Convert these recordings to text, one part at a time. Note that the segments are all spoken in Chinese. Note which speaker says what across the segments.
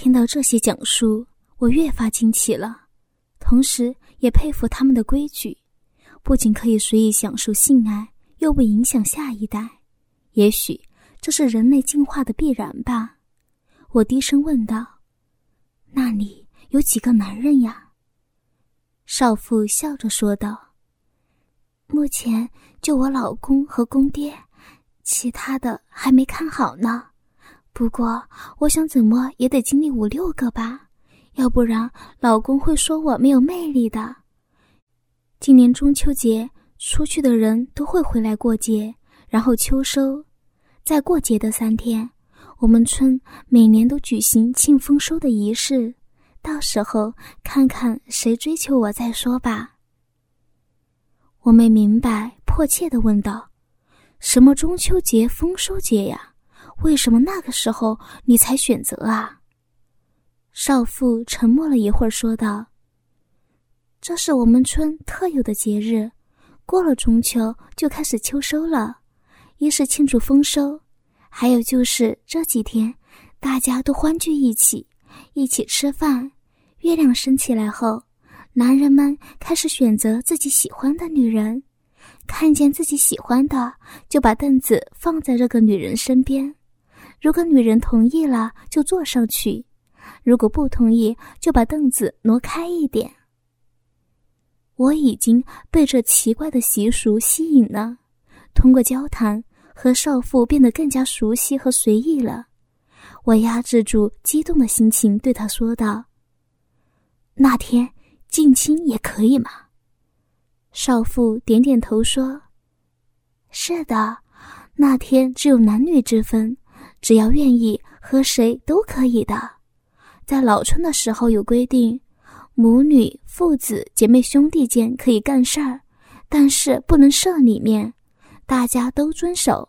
Speaker 1: 听到这些讲述，我越发惊奇了，同时也佩服他们的规矩，不仅可以随意享受性爱，又不影响下一代。也许这是人类进化的必然吧。我低声问道：“那里有几个男人呀？”少妇笑着说道：“目前就我老公和公爹，其他的还没看好呢。”不过，我想怎么也得经历五六个吧，要不然老公会说我没有魅力的。今年中秋节出去的人都会回来过节，然后秋收，在过节的三天，我们村每年都举行庆丰收的仪式，到时候看看谁追求我再说吧。我没明白，迫切的问道：“什么中秋节、丰收节呀？”为什么那个时候你才选择啊？少妇沉默了一会儿，说道：“这是我们村特有的节日，过了中秋就开始秋收了。一是庆祝丰收，还有就是这几天大家都欢聚一起，一起吃饭。月亮升起来后，男人们开始选择自己喜欢的女人，看见自己喜欢的，就把凳子放在这个女人身边。”如果女人同意了，就坐上去；如果不同意，就把凳子挪开一点。我已经被这奇怪的习俗吸引了，通过交谈和少妇变得更加熟悉和随意了。我压制住激动的心情，对他说道：“那天近亲也可以吗？”少妇点点头说：“是的，那天只有男女之分。”只要愿意和谁都可以的，在老春的时候有规定，母女、父子、姐妹、兄弟间可以干事儿，但是不能设里面，大家都遵守。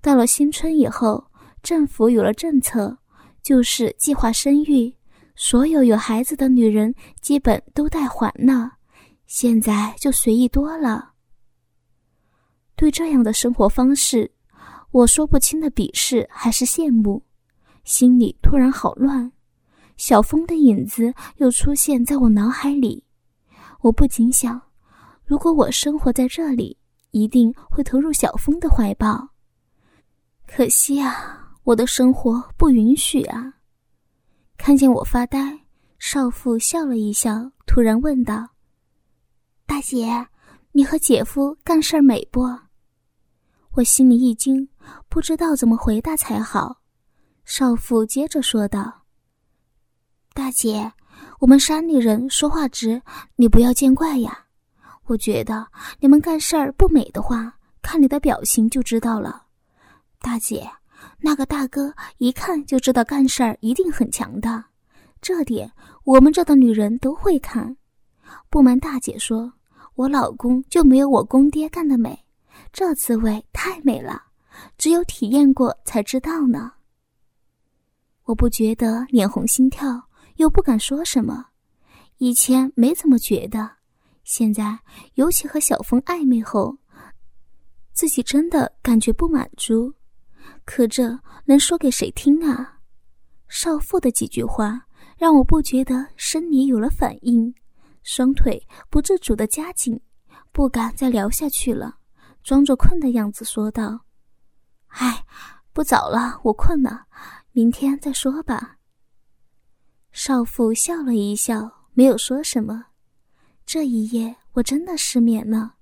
Speaker 1: 到了新春以后，政府有了政策，就是计划生育，所有有孩子的女人基本都带环了，现在就随意多了。对这样的生活方式。我说不清的鄙视还是羡慕，心里突然好乱。小峰的影子又出现在我脑海里，我不禁想：如果我生活在这里，一定会投入小峰的怀抱。可惜啊，我的生活不允许啊！看见我发呆，少妇笑了一笑，突然问道：“大姐，你和姐夫干事儿美不？”我心里一惊。不知道怎么回答才好，少妇接着说道：“大姐，我们山里人说话直，你不要见怪呀。我觉得你们干事儿不美的话，看你的表情就知道了。大姐，那个大哥一看就知道干事儿一定很强的，这点我们这的女人都会看。不瞒大姐说，我老公就没有我公爹干的美，这滋味太美了。”只有体验过才知道呢。我不觉得脸红心跳，又不敢说什么。以前没怎么觉得，现在尤其和小峰暧昧后，自己真的感觉不满足。可这能说给谁听啊？少妇的几句话让我不觉得生理有了反应，双腿不自主的夹紧，不敢再聊下去了，装作困的样子说道。唉，不早了，我困了，明天再说吧。少妇笑了一笑，没有说什么。这一夜我真的失眠了，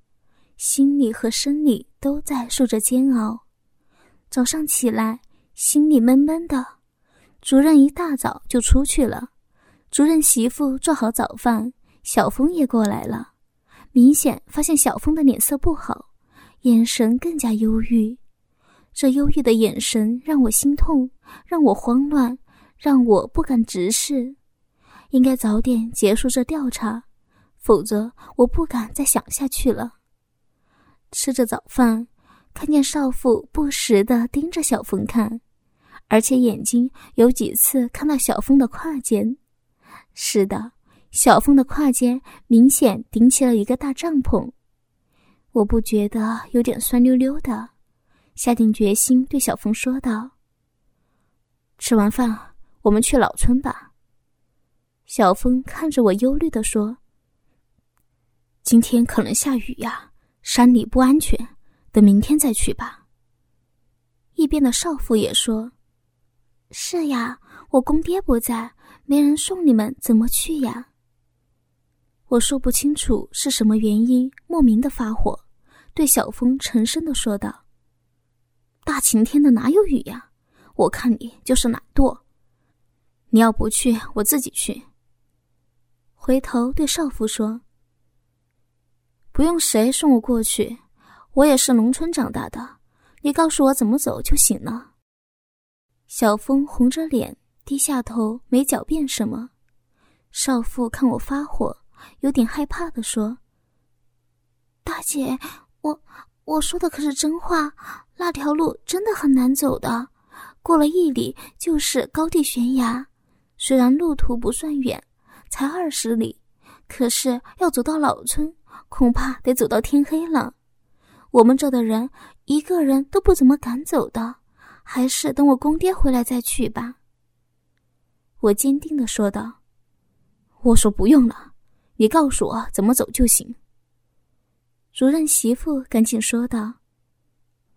Speaker 1: 心里和生理都在受着煎熬。早上起来，心里闷闷的。主任一大早就出去了，主任媳妇做好早饭，小峰也过来了。明显发现小峰的脸色不好，眼神更加忧郁。这忧郁的眼神让我心痛，让我慌乱，让我不敢直视。应该早点结束这调查，否则我不敢再想下去了。吃着早饭，看见少妇不时地盯着小峰看，而且眼睛有几次看到小峰的胯间。是的，小峰的胯间明显顶起了一个大帐篷。我不觉得有点酸溜溜的。下定决心，对小峰说道：“吃完饭，我们去老村吧。”小峰看着我，忧虑的说：“今天可能下雨呀，山里不安全，等明天再去吧。”一边的少妇也说：“是呀，我公爹不在，没人送你们，怎么去呀？”我说不清楚是什么原因，莫名的发火，对小峰沉声的说道：“大晴天的哪有雨呀？我看你就是懒惰。你要不去，我自己去。”回头对少妇说：“不用谁送我过去，我也是农村长大的。”你告诉我怎么走就行了。小峰红着脸，低下头，没狡辩什么。少妇看我发火，有点害怕的说：“大姐，我我说的可是真话。那条路真的很难走的，过了一里就是高地悬崖。虽然路途不算远，才二十里，可是要走到老村，恐怕得走到天黑了。我们这的人。”一个人都不怎么敢走的，还是等我公爹回来再去吧。我坚定的说道：“我说不用了，你告诉我怎么走就行。”主任媳妇赶紧说道：“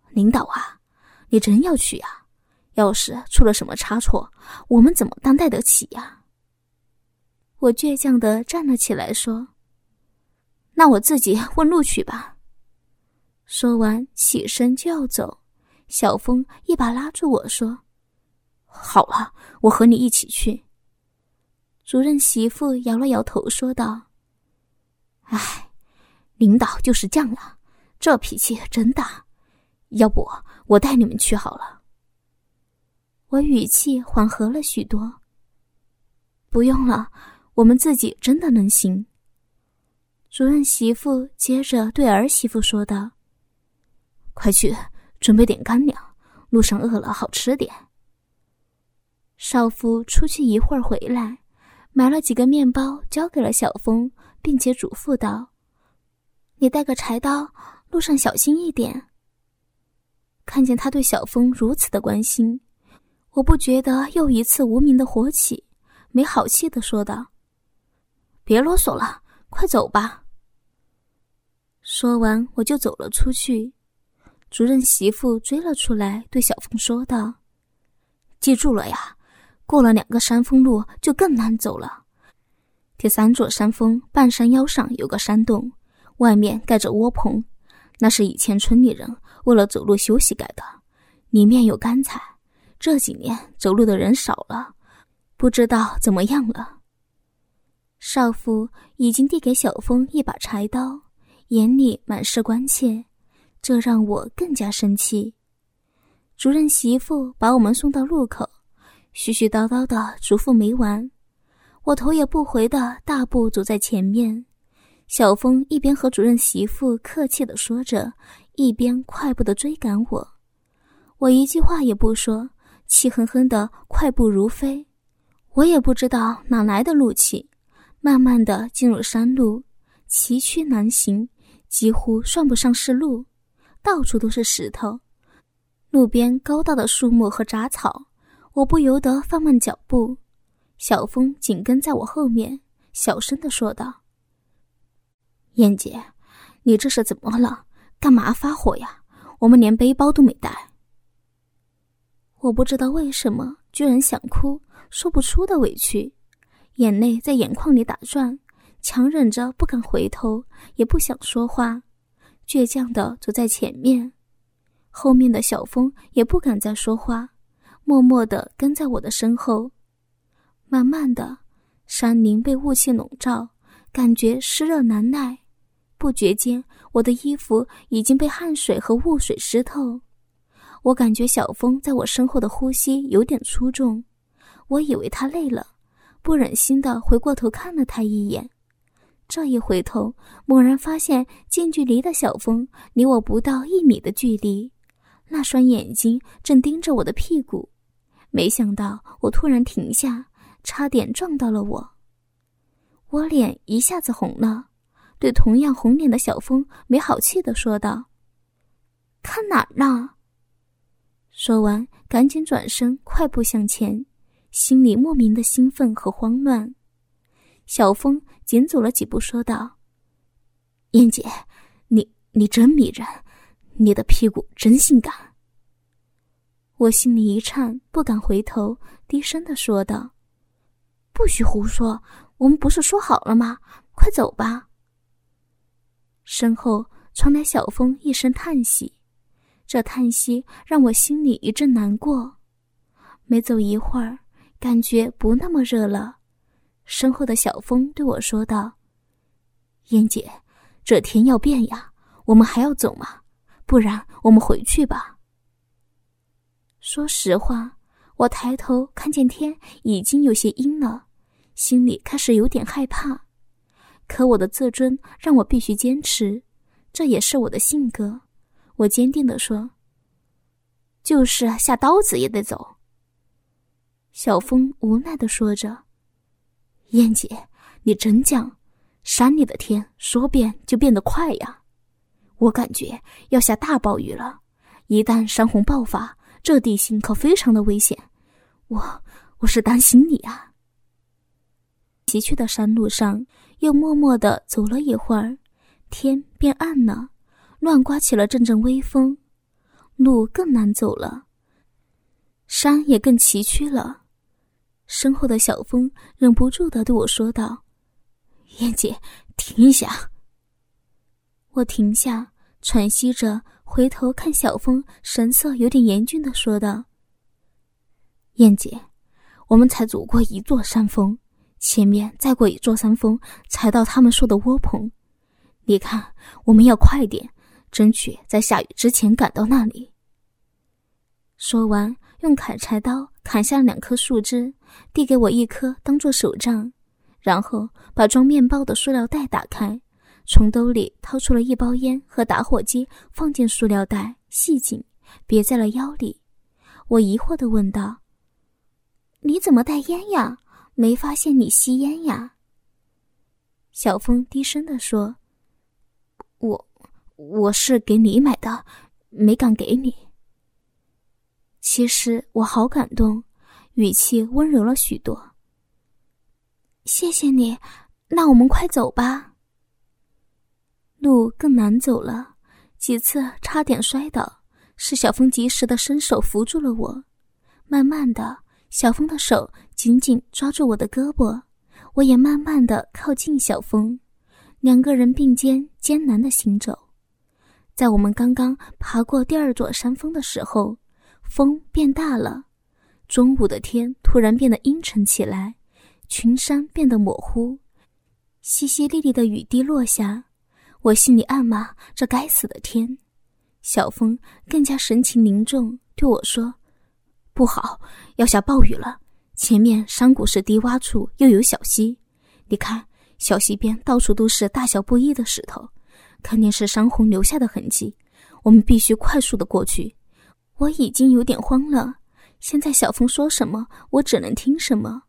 Speaker 1: 领导啊，你真要去呀？要是出了什么差错，我们怎么担待得起呀？”我倔强的站了起来说：“那我自己问路去吧。”说完，起身就要走，小峰一把拉住我说：“好了，我和你一起去。”主任媳妇摇了摇头说道：“哎，领导就是犟啊，这脾气真大。要不我带你们去好了。”我语气缓和了许多。不用了，我们自己真的能行。主任媳妇接着对儿媳妇说道。快去准备点干粮，路上饿了好吃点。少妇出去一会儿回来，买了几个面包交给了小峰，并且嘱咐道：“你带个柴刀，路上小心一点。”看见他对小峰如此的关心，我不觉得又一次无名的火起，没好气的说道：“别啰嗦了，快走吧。”说完，我就走了出去。主任媳妇追了出来，对小峰说道：“记住了呀，过了两个山峰路就更难走了。第三座山峰半山腰上有个山洞，外面盖着窝棚，那是以前村里人为了走路休息盖的，里面有干柴。这几年走路的人少了，不知道怎么样了。”少妇已经递给小峰一把柴刀，眼里满是关切。这让我更加生气。主任媳妇把我们送到路口，絮絮叨叨的嘱咐没完，我头也不回的大步走在前面。小峰一边和主任媳妇客气的说着，一边快步的追赶我。我一句话也不说，气哼哼的快步如飞。我也不知道哪来的怒气，慢慢的进入山路，崎岖难行，几乎算不上是路。到处都是石头，路边高大的树木和杂草，我不由得放慢脚步。小峰紧跟在我后面，小声的说道：“燕姐，你这是怎么了？干嘛发火呀？我们连背包都没带。”我不知道为什么，居然想哭，说不出的委屈，眼泪在眼眶里打转，强忍着不敢回头，也不想说话。倔强的走在前面，后面的小峰也不敢再说话，默默的跟在我的身后。慢慢的，山林被雾气笼罩，感觉湿热难耐。不觉间，我的衣服已经被汗水和雾水湿透。我感觉小峰在我身后的呼吸有点粗重，我以为他累了，不忍心的回过头看了他一眼。这一回头，猛然发现近距离的小峰离我不到一米的距离，那双眼睛正盯着我的屁股。没想到我突然停下，差点撞到了我。我脸一下子红了，对同样红脸的小峰没好气的说道：“看哪儿呢？”说完，赶紧转身，快步向前，心里莫名的兴奋和慌乱。小风紧走了几步，说道：“燕姐，你你真迷人，你的屁股真性感。”我心里一颤，不敢回头，低声的说道：“不许胡说，我们不是说好了吗？快走吧。”身后传来小风一声叹息，这叹息让我心里一阵难过。没走一会儿，感觉不那么热了。身后的小风对我说道：“燕姐，这天要变呀，我们还要走吗？不然我们回去吧。”说实话，我抬头看见天已经有些阴了，心里开始有点害怕。可我的自尊让我必须坚持，这也是我的性格。我坚定地说：“就是下刀子也得走。”小风无奈的说着。燕姐，你真犟，山里的天说变就变得快呀！我感觉要下大暴雨了，一旦山洪爆发，这地形可非常的危险。我我是担心你啊。崎岖的山路上，又默默的走了一会儿，天变暗了，乱刮起了阵阵微风，路更难走了，山也更崎岖了。身后的小风忍不住的对我说道：“燕姐，停一下。”我停下，喘息着，回头看小风，神色有点严峻的说道：“燕姐，我们才走过一座山峰，前面再过一座山峰才到他们说的窝棚。你看，我们要快点，争取在下雨之前赶到那里。”说完。用砍柴刀砍下两棵树枝，递给我一颗当做手杖，然后把装面包的塑料袋打开，从兜里掏出了一包烟和打火机，放进塑料袋，系紧，别在了腰里。我疑惑地问道：“你怎么带烟呀？没发现你吸烟呀？”小峰低声地说：“我，我是给你买的，没敢给你。”其实我好感动，语气温柔了许多。谢谢你，那我们快走吧。路更难走了，几次差点摔倒，是小峰及时的伸手扶住了我。慢慢的，小峰的手紧紧抓住我的胳膊，我也慢慢的靠近小峰，两个人并肩艰难的行走。在我们刚刚爬过第二座山峰的时候。风变大了，中午的天突然变得阴沉起来，群山变得模糊，淅淅沥沥的雨滴落下，我心里暗骂：这该死的天！小峰更加神情凝重，对我说：“不好，要下暴雨了。前面山谷是低洼处，又有小溪，你看，小溪边到处都是大小不一的石头，肯定是山洪留下的痕迹。我们必须快速的过去。”我已经有点慌了，现在小风说什么，我只能听什么。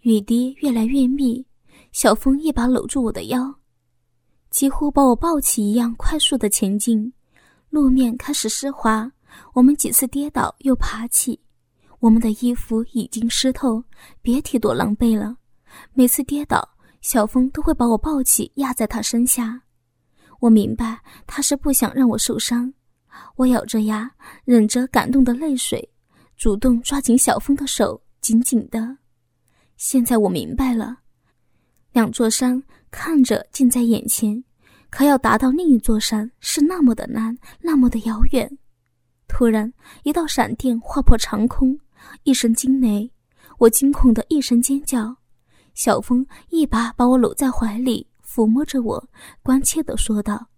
Speaker 1: 雨滴越来越密，小风一把搂住我的腰，几乎把我抱起一样快速的前进。路面开始湿滑，我们几次跌倒又爬起，我们的衣服已经湿透，别提多狼狈了。每次跌倒，小峰都会把我抱起压在他身下。我明白他是不想让我受伤。我咬着牙，忍着感动的泪水，主动抓紧小峰的手，紧紧的。现在我明白了，两座山看着近在眼前，可要达到另一座山是那么的难，那么的遥远。突然，一道闪电划破长空，一声惊雷，我惊恐的一声尖叫。小峰一把把我搂在怀里，抚摸着我，关切的说道：“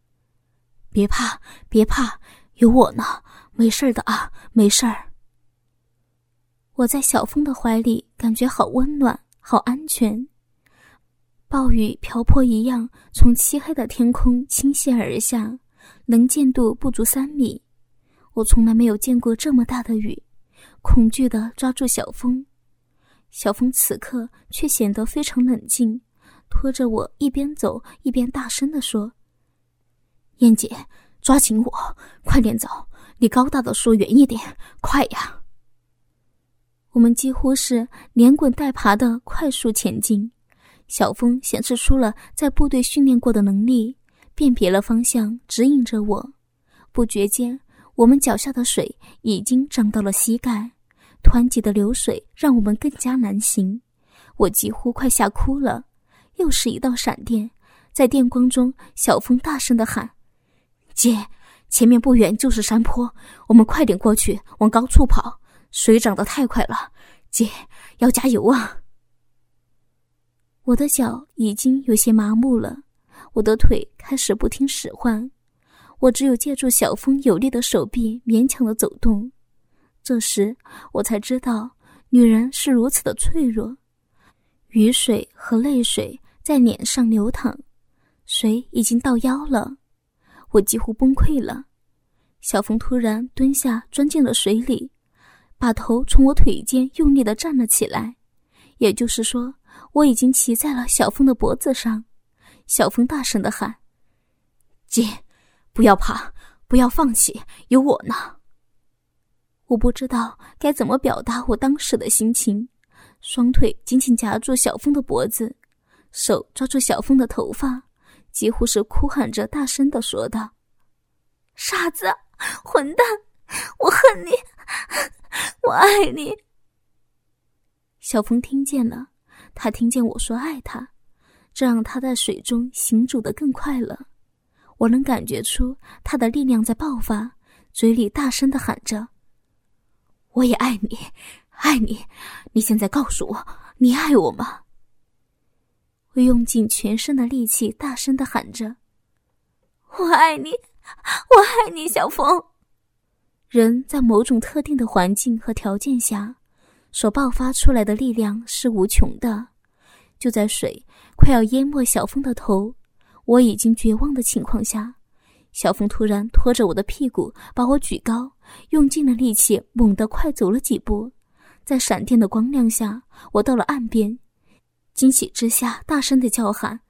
Speaker 1: 别怕，别怕。”有我呢，没事的啊，没事儿。我在小峰的怀里，感觉好温暖，好安全。暴雨瓢泼一样从漆黑的天空倾泻而下，能见度不足三米。我从来没有见过这么大的雨，恐惧的抓住小峰。小峰此刻却显得非常冷静，拖着我一边走一边大声的说：“燕姐。”抓紧我，快点走！离高大的树远一点，快呀！我们几乎是连滚带爬的快速前进。小峰显示出了在部队训练过的能力，辨别了方向，指引着我。不觉间，我们脚下的水已经涨到了膝盖，湍急的流水让我们更加难行。我几乎快吓哭了。又是一道闪电，在电光中，小峰大声的喊：“姐，前面不远就是山坡，我们快点过去，往高处跑。水涨得太快了，姐要加油啊！”我的脚已经有些麻木了，我的腿开始不听使唤，我只有借助小峰有力的手臂勉强的走动。这时我才知道，女人是如此的脆弱。雨水和泪水在脸上流淌，水已经到腰了，我几乎崩溃了。小峰突然蹲下，钻进了水里，把头从我腿间用力的站了起来，也就是说。我已经骑在了小峰的脖子上，小峰大声的喊：“姐，不要怕，不要放弃，有我呢。”我不知道该怎么表达我当时的心情，双腿紧紧夹住小峰的脖子，手抓住小峰的头发，几乎是哭喊着大声的说道：“傻子，混蛋，我恨你，我爱你。”小峰听见了。他听见我说爱他，这让他在水中行走的更快了。我能感觉出他的力量在爆发，嘴里大声的喊着：“我也爱你，爱你！你现在告诉我，你爱我吗？”我用尽全身的力气大声的喊着：“我爱你，我爱你，小峰！”人在某种特定的环境和条件下。所爆发出来的力量是无穷的。就在水快要淹没小峰的头，我已经绝望的情况下，小峰突然拖着我的屁股把我举高，用尽了力气，猛地快走了几步。在闪电的光亮下，我到了岸边，惊喜之下大声的叫喊：“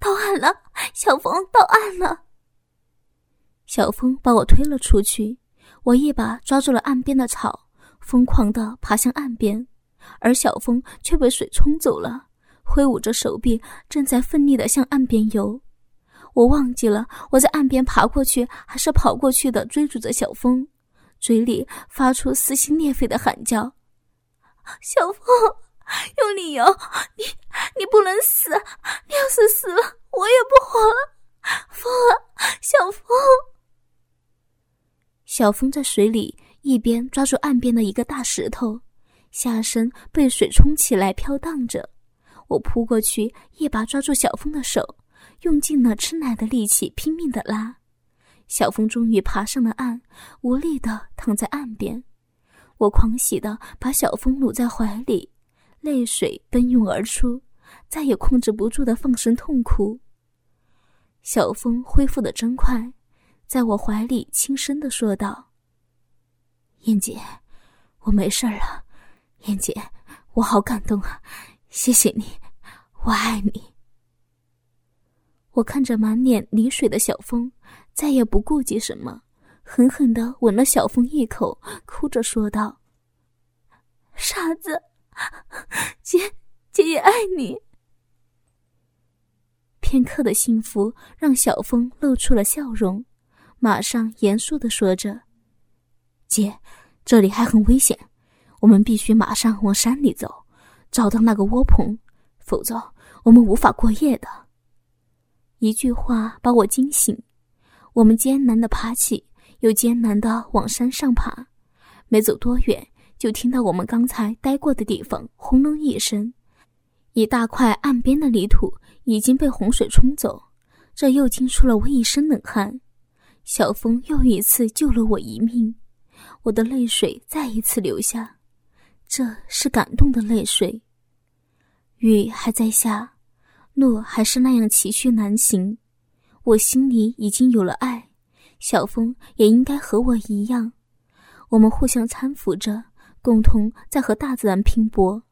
Speaker 1: 到岸了，小峰到岸了！”小峰把我推了出去，我一把抓住了岸边的草。疯狂地爬向岸边，而小峰却被水冲走了，挥舞着手臂，正在奋力地向岸边游。我忘记了我在岸边爬过去还是跑过去的，追逐着小峰，嘴里发出撕心裂肺的喊叫：“小峰，有理由，你你不能死！你要是死了，我也不活了！风啊，小峰！”小峰在水里。一边抓住岸边的一个大石头，下身被水冲起来飘荡着。我扑过去，一把抓住小峰的手，用尽了吃奶的力气，拼命的拉。小峰终于爬上了岸，无力的躺在岸边。我狂喜的把小峰搂在怀里，泪水奔涌而出，再也控制不住的放声痛哭。小峰恢复的真快，在我怀里轻声的说道。燕姐，我没事了。燕姐，我好感动啊！谢谢你，我爱你。我看着满脸泥水的小峰，再也不顾及什么，狠狠的吻了小峰一口，哭着说道：“傻子，姐姐也爱你。”片刻的幸福让小峰露出了笑容，马上严肃的说着。姐，这里还很危险，我们必须马上往山里走，找到那个窝棚，否则我们无法过夜的。一句话把我惊醒，我们艰难的爬起，又艰难的往山上爬。没走多远，就听到我们刚才待过的地方轰隆一声，一大块岸边的泥土已经被洪水冲走，这又惊出了我一身冷汗。小峰又一次救了我一命。我的泪水再一次流下，这是感动的泪水。雨还在下，路还是那样崎岖难行。我心里已经有了爱，小峰也应该和我一样。我们互相搀扶着，共同在和大自然拼搏。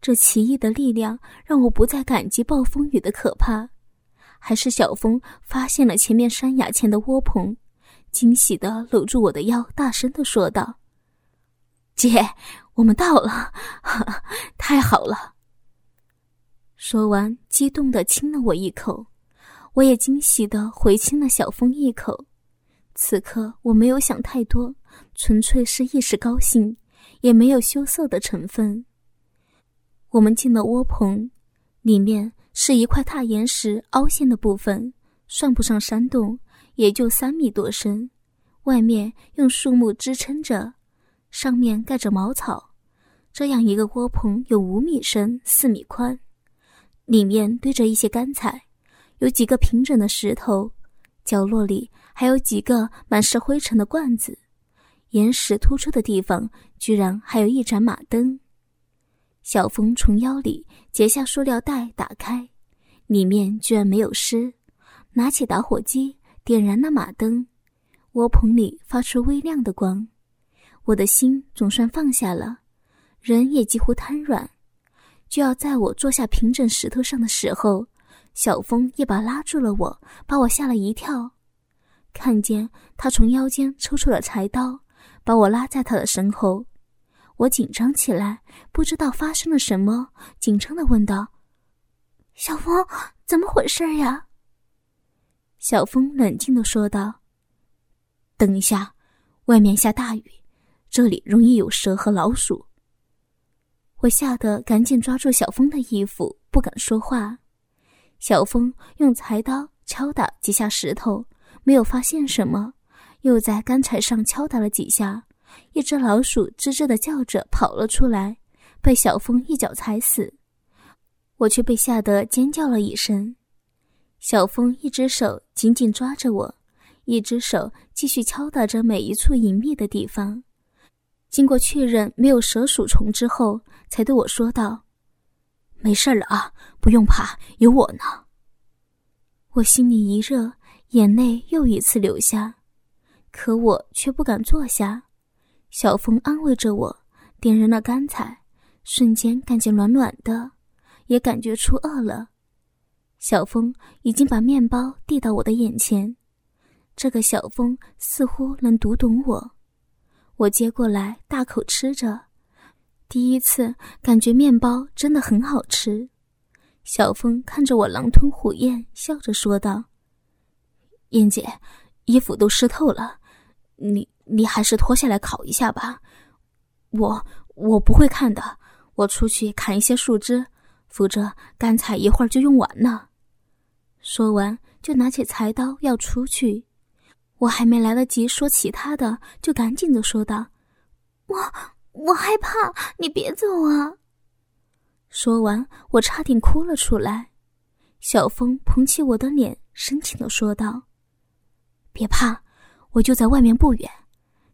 Speaker 1: 这奇异的力量让我不再感激暴风雨的可怕。还是小峰发现了前面山崖前的窝棚。惊喜地搂住我的腰，大声的说道：“姐，我们到了，太好了！说完，激动的亲了我一口，我也惊喜的回亲了小峰一口。此刻我没有想太多，纯粹是一时高兴，也没有羞涩的成分。我们进了窝棚，里面是一块大岩石凹陷的部分，算不上山洞，也就三米多深，外面用树木支撑着。上面盖着茅草，这样一个窝棚有五米深、四米宽，里面堆着一些干柴，有几个平整的石头，角落里还有几个满是灰尘的罐子，岩石突出的地方居然还有一盏马灯。小峰从腰里解下塑料袋，打开，里面居然没有湿，拿起打火机点燃了马灯，窝棚里发出微亮的光。我的心总算放下了，人也几乎瘫软，就要在我坐下平整石头上的时候，小风一把拉住了我，把我吓了一跳。看见他从腰间抽出了柴刀，把我拉在他的身后，我紧张起来，不知道发生了什么，紧张的问道：“小风，怎么回事呀？”小风冷静的说道：“等一下，外面下大雨。”这里容易有蛇和老鼠。我吓得赶紧抓住小峰的衣服，不敢说话。小峰用柴刀敲打几下石头，没有发现什么，又在干柴上敲打了几下，一只老鼠吱吱的叫着跑了出来，被小峰一脚踩死。我却被吓得尖叫了一声。小峰一只手紧紧抓着我，一只手继续敲打着每一处隐秘的地方。经过确认没有蛇鼠虫之后，才对我说道：“没事了啊，不用怕，有我呢。”我心里一热，眼泪又一次流下，可我却不敢坐下。小峰安慰着我，点燃了干柴，瞬间感觉暖暖的，也感觉出饿了。小峰已经把面包递到我的眼前，这个小峰似乎能读懂我。我接过来，大口吃着，第一次感觉面包真的很好吃。小峰看着我狼吞虎咽，笑着说道：“燕姐，衣服都湿透了，你你还是脱下来烤一下吧。我我不会看的，我出去砍一些树枝，否则干柴一会儿就用完了。”说完，就拿起柴刀要出去。我还没来得及说其他的，就赶紧的说道：“我我害怕，你别走啊！”说完，我差点哭了出来。小风捧起我的脸，深情的说道：“别怕，我就在外面不远。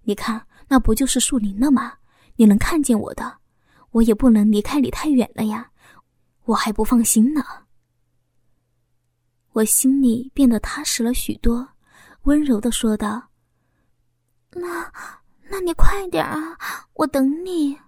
Speaker 1: 你看，那不就是树林了吗？你能看见我的，我也不能离开你太远了呀，我还不放心呢。”我心里变得踏实了许多。温柔的说道：“那，那你快点啊，我等你。”